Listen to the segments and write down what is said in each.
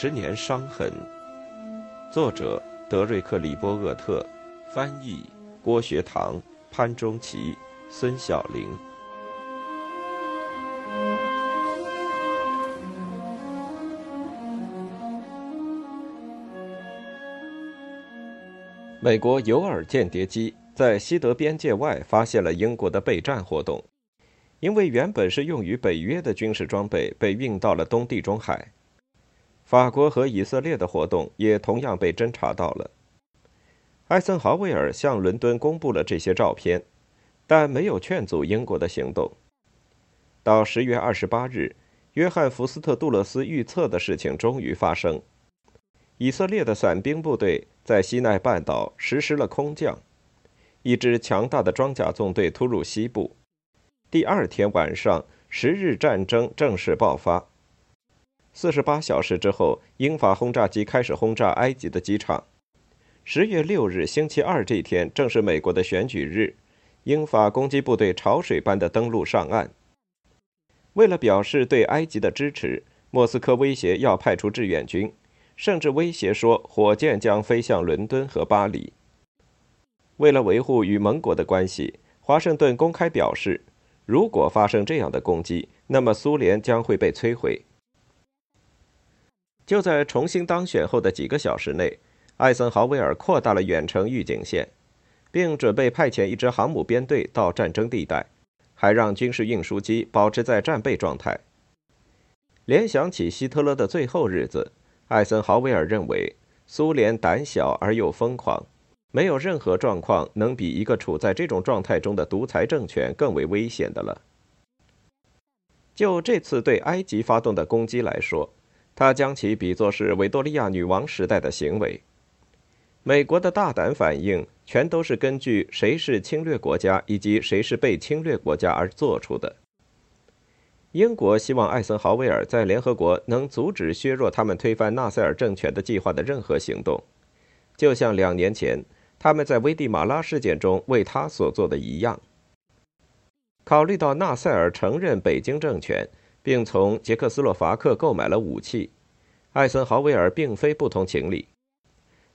十年伤痕。作者：德瑞克·里波厄特，翻译：郭学堂、潘中奇、孙晓玲。美国尤尔间谍机在西德边界外发现了英国的备战活动，因为原本是用于北约的军事装备被运到了东地中海。法国和以色列的活动也同样被侦查到了。艾森豪威尔向伦敦公布了这些照片，但没有劝阻英国的行动。到十月二十八日，约翰·福斯特·杜勒斯预测的事情终于发生：以色列的伞兵部队在西奈半岛实施了空降，一支强大的装甲纵队突入西部。第二天晚上，十日战争正式爆发。四十八小时之后，英法轰炸机开始轰炸埃及的机场。十月六日，星期二这一天正是美国的选举日，英法攻击部队潮水般的登陆上岸。为了表示对埃及的支持，莫斯科威胁要派出志愿军，甚至威胁说火箭将飞向伦敦和巴黎。为了维护与盟国的关系，华盛顿公开表示，如果发生这样的攻击，那么苏联将会被摧毁。就在重新当选后的几个小时内，艾森豪威尔扩大了远程预警线，并准备派遣一支航母编队到战争地带，还让军事运输机保持在战备状态。联想起希特勒的最后日子，艾森豪威尔认为苏联胆小而又疯狂，没有任何状况能比一个处在这种状态中的独裁政权更为危险的了。就这次对埃及发动的攻击来说，他将其比作是维多利亚女王时代的行为。美国的大胆反应全都是根据谁是侵略国家以及谁是被侵略国家而做出的。英国希望艾森豪威尔在联合国能阻止削弱他们推翻纳赛尔政权的计划的任何行动，就像两年前他们在危地马拉事件中为他所做的一样。考虑到纳赛尔承认北京政权。并从捷克斯洛伐克购买了武器，艾森豪威尔并非不通情理，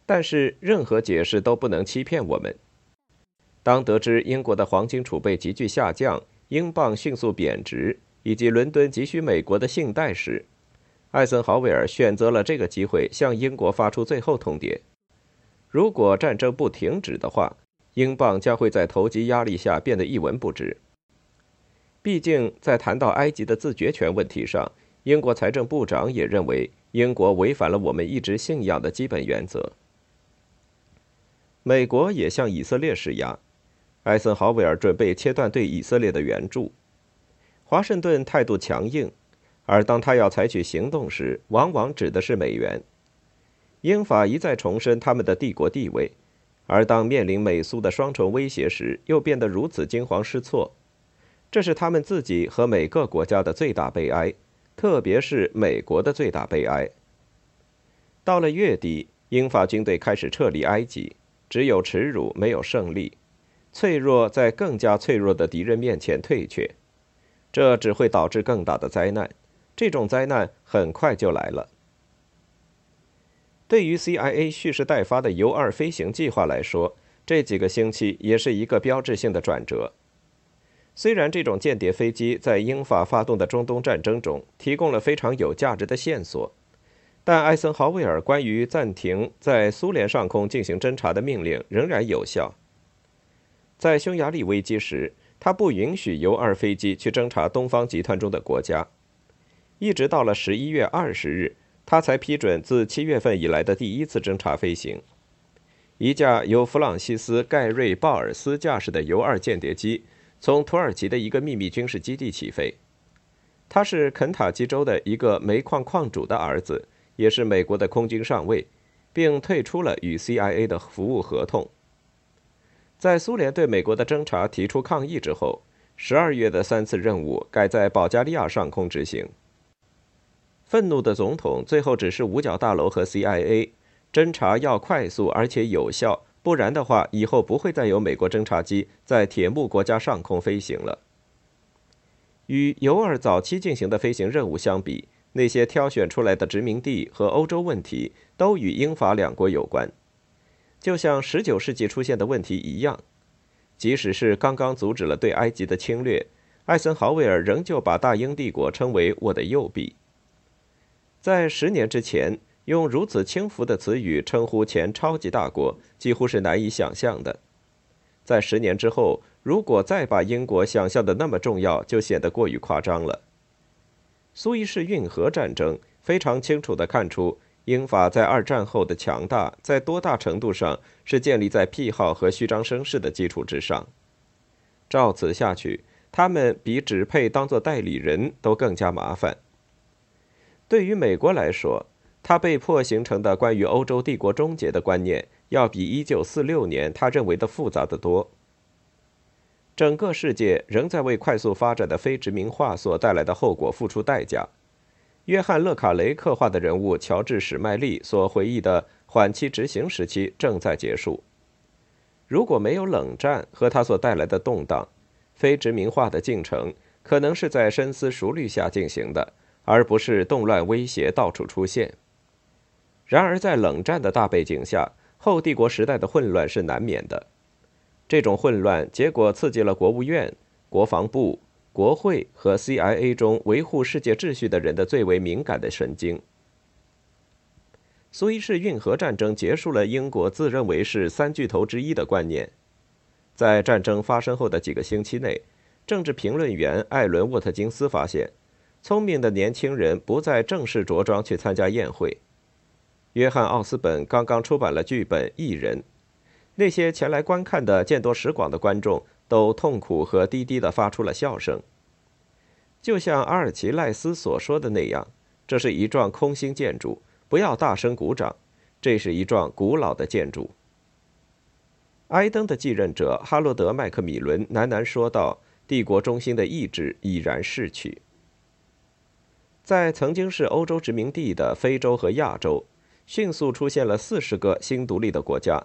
但是任何解释都不能欺骗我们。当得知英国的黄金储备急剧下降，英镑迅速贬值，以及伦敦急需美国的信贷时，艾森豪威尔选择了这个机会向英国发出最后通牒：如果战争不停止的话，英镑将会在投机压力下变得一文不值。毕竟，在谈到埃及的自决权问题上，英国财政部长也认为英国违反了我们一直信仰的基本原则。美国也向以色列施压，艾森豪威尔准备切断对以色列的援助。华盛顿态度强硬，而当他要采取行动时，往往指的是美元。英法一再重申他们的帝国地位，而当面临美苏的双重威胁时，又变得如此惊慌失措。这是他们自己和每个国家的最大悲哀，特别是美国的最大悲哀。到了月底，英法军队开始撤离埃及，只有耻辱，没有胜利。脆弱在更加脆弱的敌人面前退却，这只会导致更大的灾难。这种灾难很快就来了。对于 CIA 蓄势待发的 U 二飞行计划来说，这几个星期也是一个标志性的转折。虽然这种间谍飞机在英法发动的中东战争中提供了非常有价值的线索，但艾森豪威尔关于暂停在苏联上空进行侦察的命令仍然有效。在匈牙利危机时，他不允许 U-2 飞机去侦察东方集团中的国家，一直到了十一月二十日，他才批准自七月份以来的第一次侦察飞行。一架由弗朗西斯·盖瑞·鲍尔斯驾驶的 U-2 间谍机。从土耳其的一个秘密军事基地起飞，他是肯塔基州的一个煤矿矿主的儿子，也是美国的空军上尉，并退出了与 CIA 的服务合同。在苏联对美国的侦察提出抗议之后，十二月的三次任务改在保加利亚上空执行。愤怒的总统最后指示五角大楼和 CIA，侦察要快速而且有效。不然的话，以后不会再有美国侦察机在铁幕国家上空飞行了。与尤尔早期进行的飞行任务相比，那些挑选出来的殖民地和欧洲问题都与英法两国有关，就像19世纪出现的问题一样。即使是刚刚阻止了对埃及的侵略，艾森豪威尔仍旧把大英帝国称为“我的右臂”。在十年之前，用如此轻浮的词语称呼前超级大国，几乎是难以想象的。在十年之后，如果再把英国想象的那么重要，就显得过于夸张了。苏伊士运河战争非常清楚地看出，英法在二战后的强大，在多大程度上是建立在癖好和虚张声势的基础之上。照此下去，他们比只配当作代理人都更加麻烦。对于美国来说，他被迫形成的关于欧洲帝国终结的观念，要比1946年他认为的复杂的多。整个世界仍在为快速发展的非殖民化所带来的后果付出代价。约翰·勒卡雷刻画的人物乔治·史麦利所回忆的缓期执行时期正在结束。如果没有冷战和它所带来的动荡，非殖民化的进程可能是在深思熟虑下进行的，而不是动乱威胁到处出现。然而，在冷战的大背景下，后帝国时代的混乱是难免的。这种混乱结果刺激了国务院、国防部、国会和 CIA 中维护世界秩序的人的最为敏感的神经。苏伊士运河战争结束了英国自认为是三巨头之一的观念。在战争发生后的几个星期内，政治评论员艾伦·沃特金斯发现，聪明的年轻人不再正式着装去参加宴会。约翰·奥斯本刚刚出版了剧本《艺人》，那些前来观看的见多识广的观众都痛苦和低低地发出了笑声。就像阿尔奇·赖斯所说的那样，这是一幢空心建筑，不要大声鼓掌。这是一幢古老的建筑。埃登的继任者哈罗德·麦克米伦喃喃说道：“帝国中心的意志已然逝去。”在曾经是欧洲殖民地的非洲和亚洲。迅速出现了四十个新独立的国家，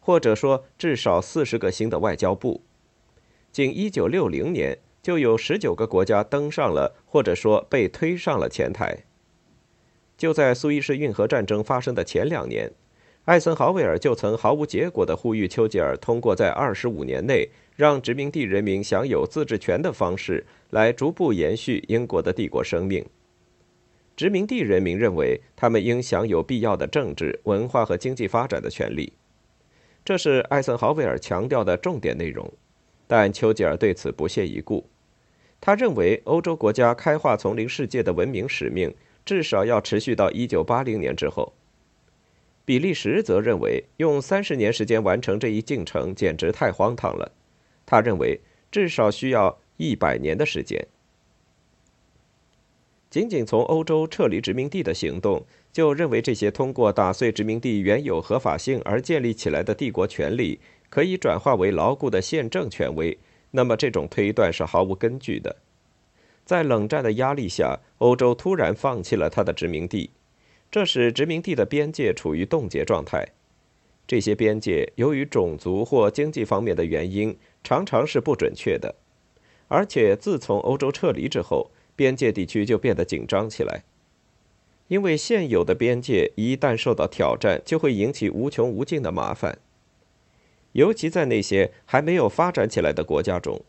或者说至少四十个新的外交部。仅1960年，就有十九个国家登上了，或者说被推上了前台。就在苏伊士运河战争发生的前两年，艾森豪威尔就曾毫无结果地呼吁丘吉尔通过在二十五年内让殖民地人民享有自治权的方式来逐步延续英国的帝国生命。殖民地人民认为，他们应享有必要的政治、文化和经济发展的权利，这是艾森豪威尔强调的重点内容。但丘吉尔对此不屑一顾。他认为，欧洲国家开化丛林世界的文明使命至少要持续到1980年之后。比利时则认为，用三十年时间完成这一进程简直太荒唐了。他认为，至少需要一百年的时间。仅仅从欧洲撤离殖民地的行动，就认为这些通过打碎殖民地原有合法性而建立起来的帝国权力可以转化为牢固的宪政权威，那么这种推断是毫无根据的。在冷战的压力下，欧洲突然放弃了它的殖民地，这使殖民地的边界处于冻结状态。这些边界由于种族或经济方面的原因，常常是不准确的，而且自从欧洲撤离之后。边界地区就变得紧张起来，因为现有的边界一旦受到挑战，就会引起无穷无尽的麻烦。尤其在那些还没有发展起来的国家中，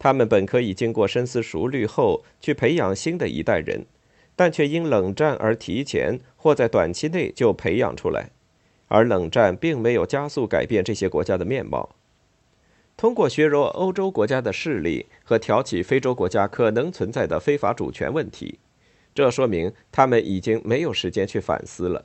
他们本可以经过深思熟虑后去培养新的一代人，但却因冷战而提前或在短期内就培养出来，而冷战并没有加速改变这些国家的面貌。通过削弱欧洲国家的势力和挑起非洲国家可能存在的非法主权问题，这说明他们已经没有时间去反思了。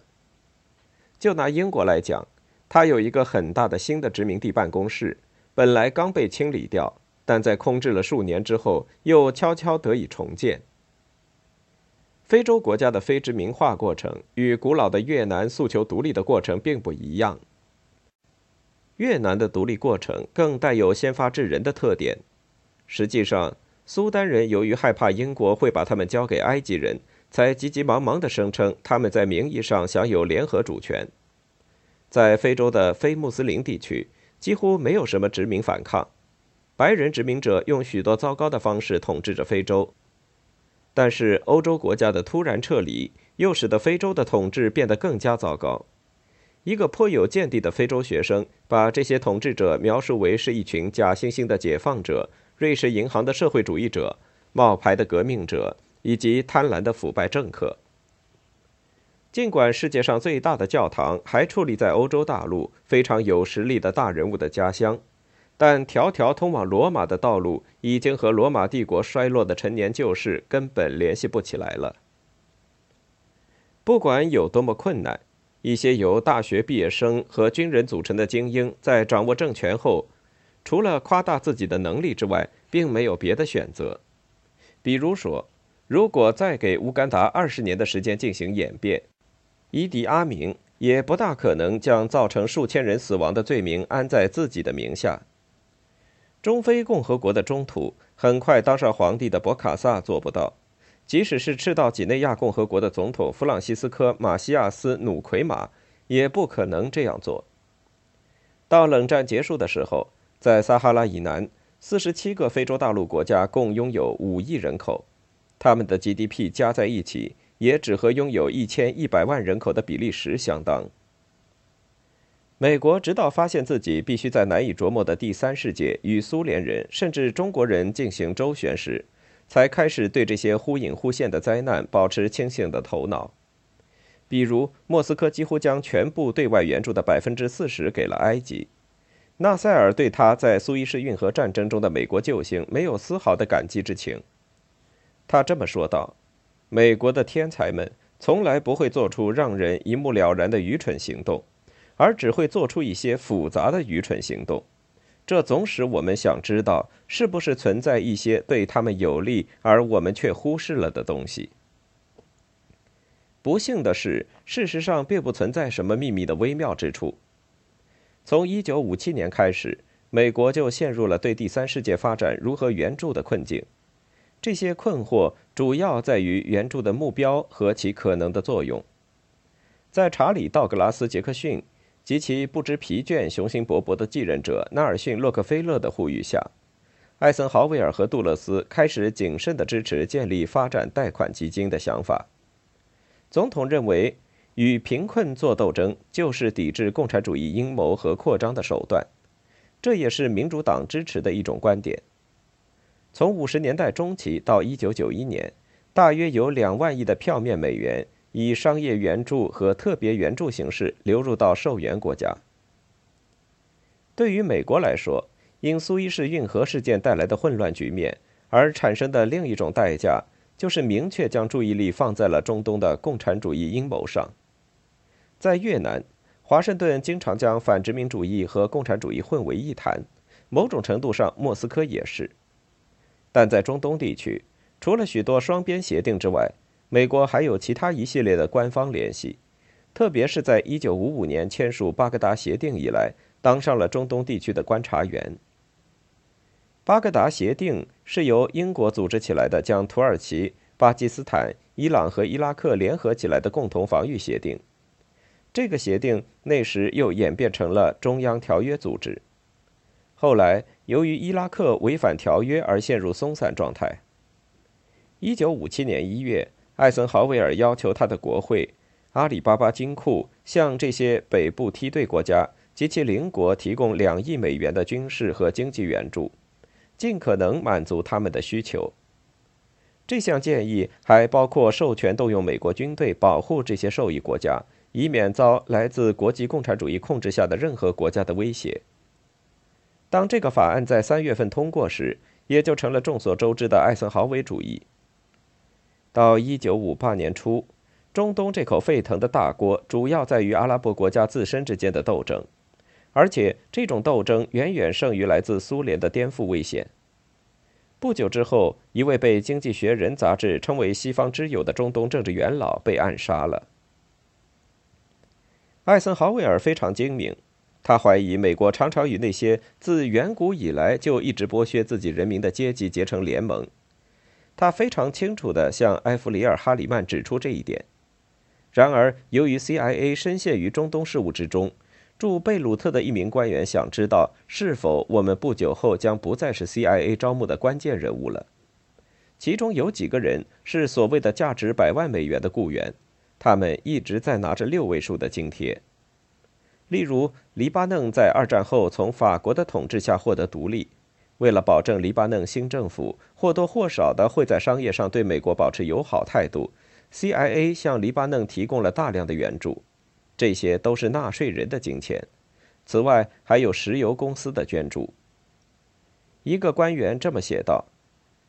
就拿英国来讲，它有一个很大的新的殖民地办公室，本来刚被清理掉，但在空置了数年之后，又悄悄得以重建。非洲国家的非殖民化过程与古老的越南诉求独立的过程并不一样。越南的独立过程更带有先发制人的特点。实际上，苏丹人由于害怕英国会把他们交给埃及人，才急急忙忙地声称他们在名义上享有联合主权。在非洲的非穆斯林地区，几乎没有什么殖民反抗，白人殖民者用许多糟糕的方式统治着非洲。但是欧洲国家的突然撤离又使得非洲的统治变得更加糟糕。一个颇有见地的非洲学生把这些统治者描述为是一群假惺惺的解放者、瑞士银行的社会主义者、冒牌的革命者以及贪婪的腐败政客。尽管世界上最大的教堂还矗立在欧洲大陆非常有实力的大人物的家乡，但条条通往罗马的道路已经和罗马帝国衰落的陈年旧事根本联系不起来了。不管有多么困难，一些由大学毕业生和军人组成的精英在掌握政权后，除了夸大自己的能力之外，并没有别的选择。比如说，如果再给乌干达二十年的时间进行演变，伊迪阿明也不大可能将造成数千人死亡的罪名安在自己的名下。中非共和国的中土很快当上皇帝的博卡萨做不到，即使是赤道几内亚共和国的总统弗朗西斯科·马西亚斯·努奎马也不可能这样做。到冷战结束的时候，在撒哈拉以南，四十七个非洲大陆国家共拥有五亿人口，他们的 GDP 加在一起。也只和拥有一千一百万人口的比利时相当。美国直到发现自己必须在难以琢磨的第三世界与苏联人甚至中国人进行周旋时，才开始对这些忽隐忽现的灾难保持清醒的头脑。比如，莫斯科几乎将全部对外援助的百分之四十给了埃及，纳赛尔对他在苏伊士运河战争中的美国救星没有丝毫的感激之情。他这么说道。美国的天才们从来不会做出让人一目了然的愚蠢行动，而只会做出一些复杂的愚蠢行动。这总使我们想知道是不是存在一些对他们有利而我们却忽视了的东西。不幸的是，事实上并不存在什么秘密的微妙之处。从1957年开始，美国就陷入了对第三世界发展如何援助的困境。这些困惑主要在于援助的目标和其可能的作用。在查理·道格拉斯·杰克逊及其不知疲倦、雄心勃勃的继任者纳尔逊·洛克菲勒的呼吁下，艾森豪威尔和杜勒斯开始谨慎地支持建立发展贷款基金的想法。总统认为，与贫困作斗争就是抵制共产主义阴谋和扩张的手段，这也是民主党支持的一种观点。从五十年代中期到一九九一年，大约有两万亿的票面美元以商业援助和特别援助形式流入到受援国家。对于美国来说，因苏伊士运河事件带来的混乱局面而产生的另一种代价，就是明确将注意力放在了中东的共产主义阴谋上。在越南，华盛顿经常将反殖民主义和共产主义混为一谈，某种程度上，莫斯科也是。但在中东地区，除了许多双边协定之外，美国还有其他一系列的官方联系，特别是在1955年签署巴格达协定以来，当上了中东地区的观察员。巴格达协定是由英国组织起来的，将土耳其、巴基斯坦、伊朗和伊拉克联合起来的共同防御协定。这个协定那时又演变成了中央条约组织。后来，由于伊拉克违反条约而陷入松散状态。一九五七年一月，艾森豪威尔要求他的国会阿里巴巴金库向这些北部梯队国家及其邻国提供两亿美元的军事和经济援助，尽可能满足他们的需求。这项建议还包括授权动用美国军队保护这些受益国家，以免遭来自国际共产主义控制下的任何国家的威胁。当这个法案在三月份通过时，也就成了众所周知的艾森豪威主义。到一九五八年初，中东这口沸腾的大锅主要在于阿拉伯国家自身之间的斗争，而且这种斗争远远胜于来自苏联的颠覆危险。不久之后，一位被《经济学人》杂志称为“西方之友”的中东政治元老被暗杀了。艾森豪威尔非常精明。他怀疑美国常常与那些自远古以来就一直剥削自己人民的阶级结成联盟。他非常清楚地向埃弗里尔·哈里曼指出这一点。然而，由于 CIA 深陷于中东事务之中，驻贝鲁特的一名官员想知道是否我们不久后将不再是 CIA 招募的关键人物了。其中有几个人是所谓的价值百万美元的雇员，他们一直在拿着六位数的津贴。例如，黎巴嫩在二战后从法国的统治下获得独立，为了保证黎巴嫩新政府或多或少的会在商业上对美国保持友好态度，CIA 向黎巴嫩提供了大量的援助，这些都是纳税人的金钱。此外，还有石油公司的捐助。一个官员这么写道：“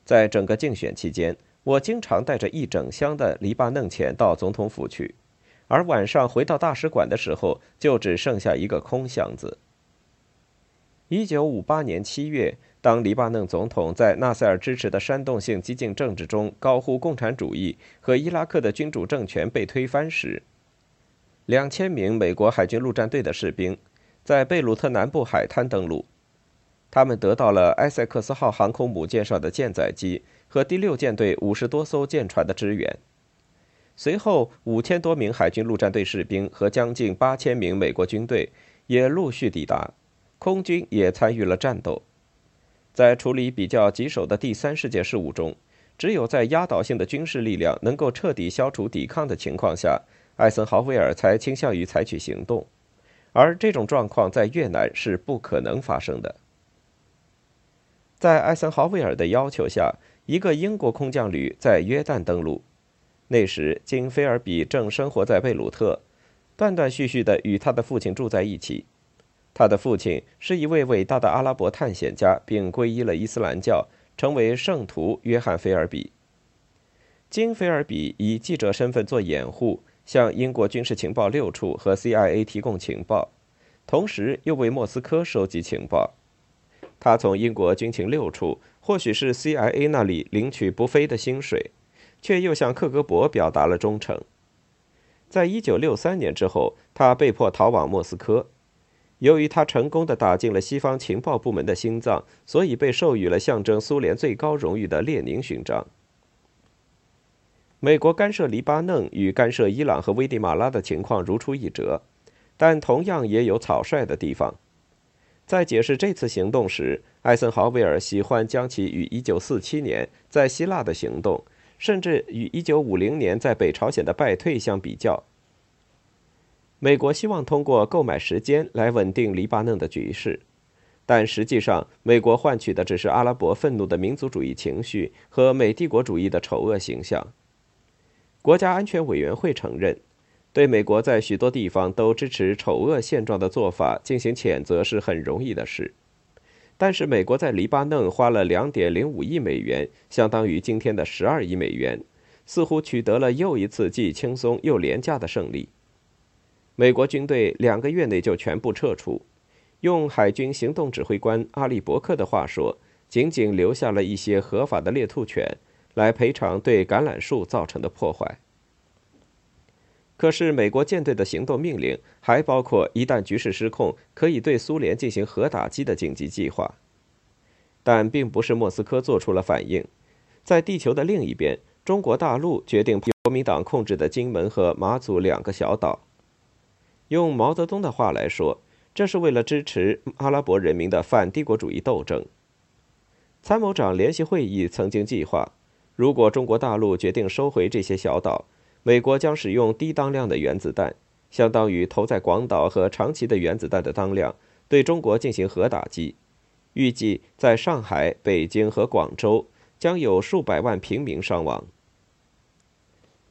在整个竞选期间，我经常带着一整箱的黎巴嫩钱到总统府去。”而晚上回到大使馆的时候，就只剩下一个空箱子。一九五八年七月，当黎巴嫩总统在纳赛尔支持的煽动性激进政治中高呼“共产主义”和伊拉克的君主政权被推翻时，两千名美国海军陆战队的士兵在贝鲁特南部海滩登陆，他们得到了埃塞克斯号航空母舰上的舰载机和第六舰队五十多艘舰船的支援。随后，五千多名海军陆战队士兵和将近八千名美国军队也陆续抵达，空军也参与了战斗。在处理比较棘手的第三世界事务中，只有在压倒性的军事力量能够彻底消除抵抗的情况下，艾森豪威尔才倾向于采取行动。而这种状况在越南是不可能发生的。在艾森豪威尔的要求下，一个英国空降旅在约旦登陆。那时，金菲尔比正生活在贝鲁特，断断续续地与他的父亲住在一起。他的父亲是一位伟大的阿拉伯探险家，并皈依了伊斯兰教，成为圣徒约翰·菲尔比。金菲尔比以记者身份做掩护，向英国军事情报六处和 CIA 提供情报，同时又为莫斯科收集情报。他从英国军情六处，或许是 CIA 那里领取不菲的薪水。却又向克格勃表达了忠诚。在一九六三年之后，他被迫逃往莫斯科。由于他成功的打进了西方情报部门的心脏，所以被授予了象征苏联最高荣誉的列宁勋章。美国干涉黎巴嫩与干涉伊朗和危地马拉的情况如出一辙，但同样也有草率的地方。在解释这次行动时，艾森豪威尔喜欢将其与一九四七年在希腊的行动。甚至与1950年在北朝鲜的败退相比较，美国希望通过购买时间来稳定黎巴嫩的局势，但实际上，美国换取的只是阿拉伯愤怒的民族主义情绪和美帝国主义的丑恶形象。国家安全委员会承认，对美国在许多地方都支持丑恶现状的做法进行谴责是很容易的事。但是，美国在黎巴嫩花了两点零五亿美元，相当于今天的十二亿美元，似乎取得了又一次既轻松又廉价的胜利。美国军队两个月内就全部撤出，用海军行动指挥官阿利伯克的话说，仅仅留下了一些合法的猎兔犬来赔偿对橄榄树造成的破坏。可是，美国舰队的行动命令还包括一旦局势失控，可以对苏联进行核打击的紧急计划。但并不是莫斯科做出了反应，在地球的另一边，中国大陆决定国民党控制的金门和马祖两个小岛。用毛泽东的话来说，这是为了支持阿拉伯人民的反帝国主义斗争。参谋长联席会议曾经计划，如果中国大陆决定收回这些小岛。美国将使用低当量的原子弹，相当于投在广岛和长崎的原子弹的当量，对中国进行核打击。预计在上海、北京和广州将有数百万平民伤亡。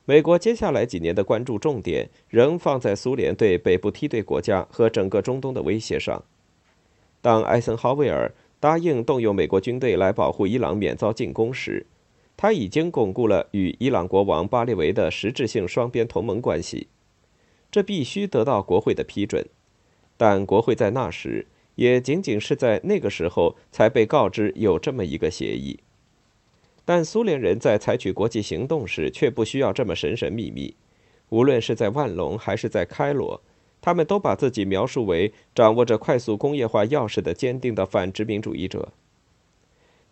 美国接下来几年的关注重点仍放在苏联对北部梯队国家和整个中东的威胁上。当艾森豪威尔答应动用美国军队来保护伊朗免遭进攻时，他已经巩固了与伊朗国王巴列维的实质性双边同盟关系，这必须得到国会的批准。但国会在那时，也仅仅是在那个时候才被告知有这么一个协议。但苏联人在采取国际行动时，却不需要这么神神秘秘。无论是在万隆还是在开罗，他们都把自己描述为掌握着快速工业化钥匙的坚定的反殖民主义者。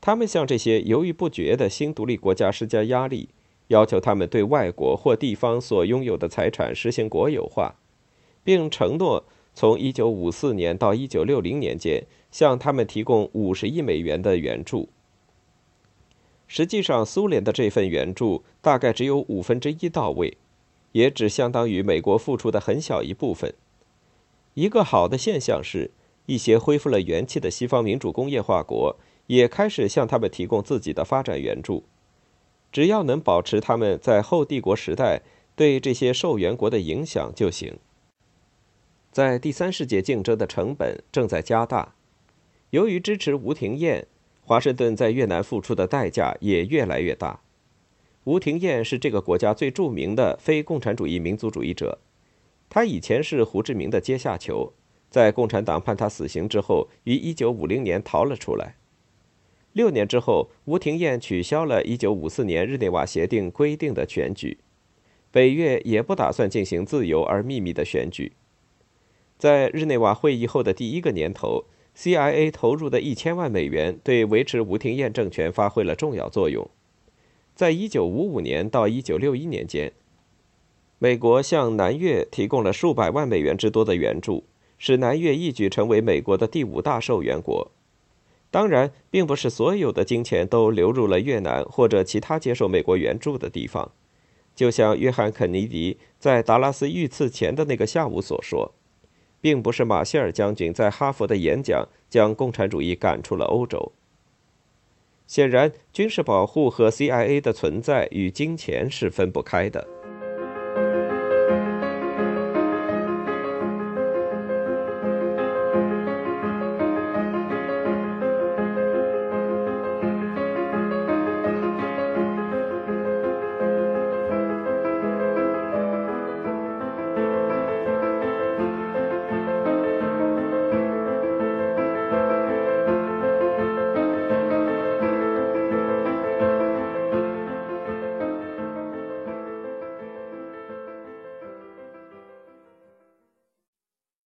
他们向这些犹豫不决的新独立国家施加压力，要求他们对外国或地方所拥有的财产实行国有化，并承诺从1954年到1960年间向他们提供50亿美元的援助。实际上，苏联的这份援助大概只有五分之一到位，也只相当于美国付出的很小一部分。一个好的现象是，一些恢复了元气的西方民主工业化国也开始向他们提供自己的发展援助，只要能保持他们在后帝国时代对这些受援国的影响就行。在第三世界竞争的成本正在加大，由于支持吴廷艳，华盛顿在越南付出的代价也越来越大。吴廷艳是这个国家最著名的非共产主义民族主义者，他以前是胡志明的阶下囚，在共产党判他死刑之后，于1950年逃了出来。六年之后，吴廷艳取消了1954年日内瓦协定规定的选举，北越也不打算进行自由而秘密的选举。在日内瓦会议后的第一个年头，CIA 投入的一千万美元对维持吴廷艳政权发挥了重要作用。在一九五五年到一九六一年间，美国向南越提供了数百万美元之多的援助，使南越一举成为美国的第五大受援国。当然，并不是所有的金钱都流入了越南或者其他接受美国援助的地方。就像约翰·肯尼迪在达拉斯遇刺前的那个下午所说。并不是马歇尔将军在哈佛的演讲将共产主义赶出了欧洲。显然，军事保护和 CIA 的存在与金钱是分不开的。